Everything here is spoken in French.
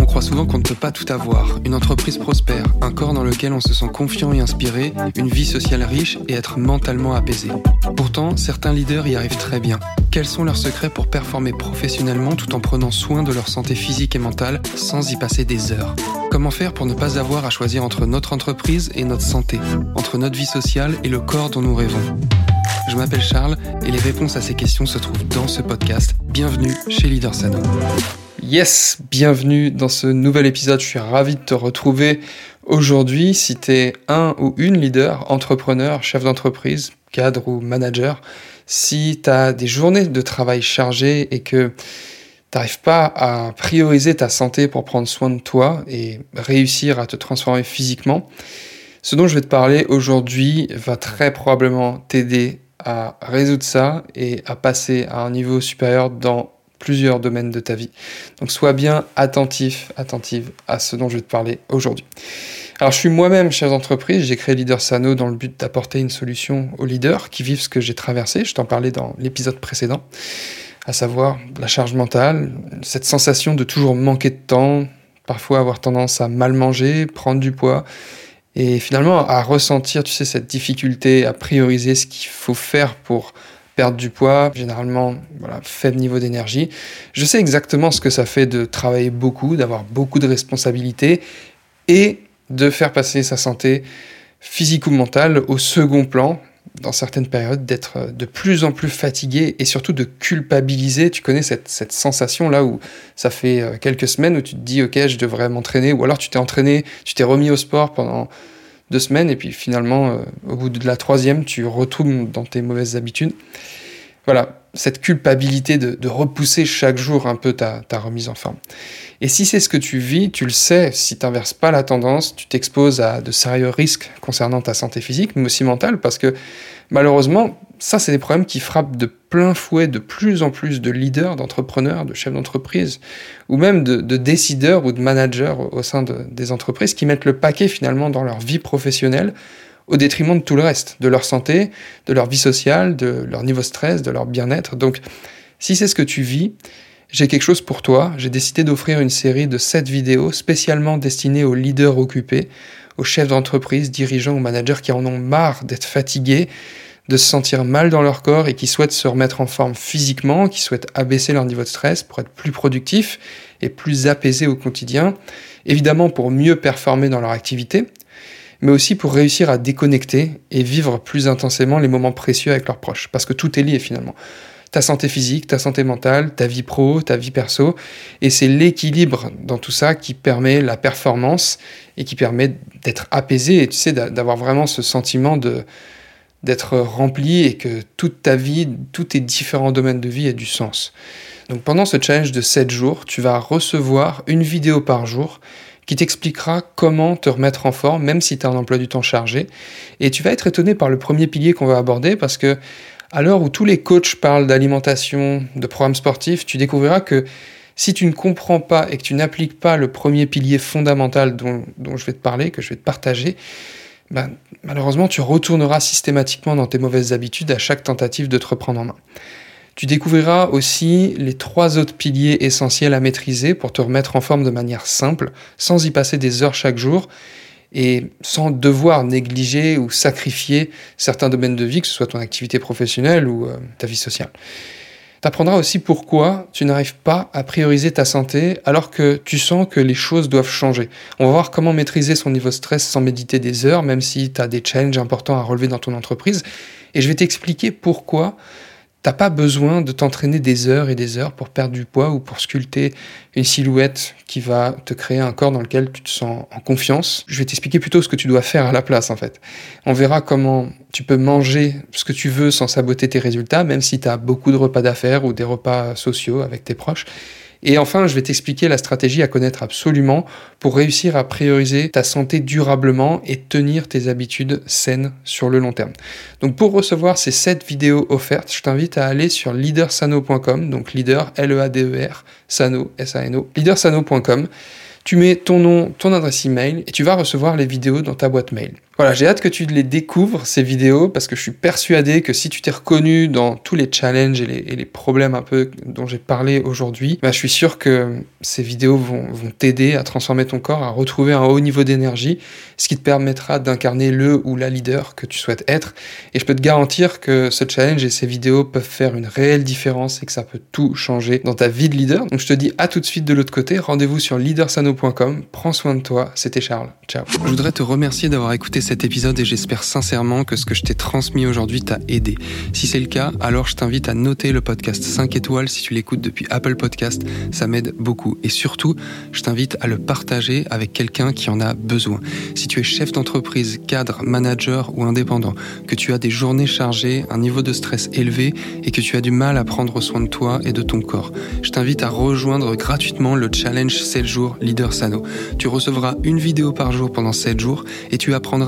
On croit souvent qu'on ne peut pas tout avoir. Une entreprise prospère, un corps dans lequel on se sent confiant et inspiré, une vie sociale riche et être mentalement apaisé. Pourtant, certains leaders y arrivent très bien. Quels sont leurs secrets pour performer professionnellement tout en prenant soin de leur santé physique et mentale sans y passer des heures? Comment faire pour ne pas avoir à choisir entre notre entreprise et notre santé, entre notre vie sociale et le corps dont nous rêvons? Je m'appelle Charles et les réponses à ces questions se trouvent dans ce podcast. Bienvenue chez Leader Sano. Yes, bienvenue dans ce nouvel épisode. Je suis ravi de te retrouver aujourd'hui. Si tu es un ou une leader, entrepreneur, chef d'entreprise, cadre ou manager, si tu as des journées de travail chargées et que tu n'arrives pas à prioriser ta santé pour prendre soin de toi et réussir à te transformer physiquement, ce dont je vais te parler aujourd'hui va très probablement t'aider à résoudre ça et à passer à un niveau supérieur dans plusieurs domaines de ta vie. Donc sois bien attentif, attentive à ce dont je vais te parler aujourd'hui. Alors, je suis moi-même chef d'entreprise. J'ai créé Leader Sano dans le but d'apporter une solution aux leaders qui vivent ce que j'ai traversé. Je t'en parlais dans l'épisode précédent, à savoir la charge mentale, cette sensation de toujours manquer de temps, parfois avoir tendance à mal manger, prendre du poids, et finalement à ressentir, tu sais, cette difficulté à prioriser ce qu'il faut faire pour perdre du poids, généralement voilà, faible niveau d'énergie. Je sais exactement ce que ça fait de travailler beaucoup, d'avoir beaucoup de responsabilités et de faire passer sa santé physique ou mentale au second plan dans certaines périodes, d'être de plus en plus fatigué et surtout de culpabiliser. Tu connais cette, cette sensation-là où ça fait euh, quelques semaines où tu te dis, OK, je devrais m'entraîner, ou alors tu t'es entraîné, tu t'es remis au sport pendant deux semaines, et puis finalement, euh, au bout de la troisième, tu retournes dans tes mauvaises habitudes. Voilà, cette culpabilité de, repousser chaque jour un peu ta, ta remise en forme. Et si c'est ce que tu vis, tu le sais, si tu n'inverses pas la tendance, tu t'exposes à de sérieux risques concernant ta santé physique, mais aussi mentale, parce que malheureusement, ça, c'est des problèmes qui frappent de plein fouet de plus en plus de leaders, d'entrepreneurs, de chefs d'entreprise, ou même de, décideurs ou de managers au sein des entreprises qui mettent le paquet finalement dans leur vie professionnelle au détriment de tout le reste, de leur santé, de leur vie sociale, de leur niveau stress, de leur bien-être. Donc, si c'est ce que tu vis, j'ai quelque chose pour toi. J'ai décidé d'offrir une série de 7 vidéos spécialement destinées aux leaders occupés, aux chefs d'entreprise, dirigeants ou managers qui en ont marre d'être fatigués, de se sentir mal dans leur corps et qui souhaitent se remettre en forme physiquement, qui souhaitent abaisser leur niveau de stress pour être plus productifs et plus apaisés au quotidien, évidemment pour mieux performer dans leur activité, mais aussi pour réussir à déconnecter et vivre plus intensément les moments précieux avec leurs proches, parce que tout est lié finalement ta santé physique, ta santé mentale, ta vie pro, ta vie perso. Et c'est l'équilibre dans tout ça qui permet la performance et qui permet d'être apaisé et tu sais, d'avoir vraiment ce sentiment de d'être rempli et que toute ta vie, tous tes différents domaines de vie aient du sens. Donc pendant ce challenge de 7 jours, tu vas recevoir une vidéo par jour qui t'expliquera comment te remettre en forme, même si tu as un emploi du temps chargé. Et tu vas être étonné par le premier pilier qu'on va aborder parce que à l'heure où tous les coachs parlent d'alimentation, de programmes sportifs, tu découvriras que si tu ne comprends pas et que tu n'appliques pas le premier pilier fondamental dont, je vais te parler, que je vais te partager, ben, malheureusement, tu retourneras systématiquement dans tes mauvaises habitudes à chaque tentative de te reprendre en main. Tu découvriras aussi les trois autres piliers essentiels à maîtriser pour te remettre en forme de manière simple, sans y passer des heures chaque jour, et sans devoir négliger ou sacrifier certains domaines de vie, que ce soit ton activité professionnelle ou euh, ta vie sociale. Tu apprendras aussi pourquoi tu n'arrives pas à prioriser ta santé alors que tu sens que les choses doivent changer. On va voir comment maîtriser son niveau de stress sans méditer des heures, même si tu as des challenges importants à relever dans ton entreprise. Et je vais t'expliquer pourquoi T'as pas besoin de t'entraîner des heures et des heures pour perdre du poids ou pour sculpter une silhouette qui va te créer un corps dans lequel tu te sens en confiance. Je vais t'expliquer plutôt ce que tu dois faire à la place en fait. On verra comment tu peux manger ce que tu veux sans saboter tes résultats, même si tu as beaucoup de repas d'affaires ou des repas sociaux avec tes proches. Et enfin, je vais t'expliquer la stratégie à connaître absolument pour réussir à prioriser ta santé durablement et tenir tes habitudes saines sur le long terme. Donc pour recevoir ces 7 vidéos offertes, je t'invite à aller sur leadersano.com, donc leader L-E-A-D-E-R, Sano, S-A-N-O, leadersano.com. Tu mets ton nom, ton adresse email et tu vas recevoir les vidéos dans ta boîte mail. Voilà, j'ai hâte que tu les découvres, ces vidéos, parce que je suis persuadé que si tu t'es reconnu dans tous les challenges et les, problèmes un peu dont j'ai parlé aujourd'hui, bah, je suis sûr que ces vidéos vont, vont t'aider à transformer ton corps, à retrouver un haut niveau d'énergie, ce qui te permettra d'incarner le ou la leader que tu souhaites être. Et je peux te garantir que ce challenge et ces vidéos peuvent faire une réelle différence et que ça peut tout changer dans ta vie de leader. Donc je te dis à tout de suite de l'autre côté, rendez-vous sur leadersano.com, prends soin de toi, c'était Charles, ciao. Je voudrais te remercier d'avoir écouté cet épisode et j'espère sincèrement que ce que je t'ai transmis aujourd'hui t'a aidé. Si c'est le cas, alors je t'invite à noter le podcast 5 étoiles si tu l'écoutes depuis Apple Podcast, ça m'aide beaucoup. Et surtout, je t'invite à le partager avec quelqu'un qui en a besoin. Si tu es chef d'entreprise, cadre, manager ou indépendant, que tu as des journées chargées, un niveau de stress élevé et que tu as du mal à prendre soin de toi et de ton corps, je t'invite à rejoindre gratuitement le challenge 7 jours Leader Sano. Tu recevras une vidéo par jour pendant 7 jours et tu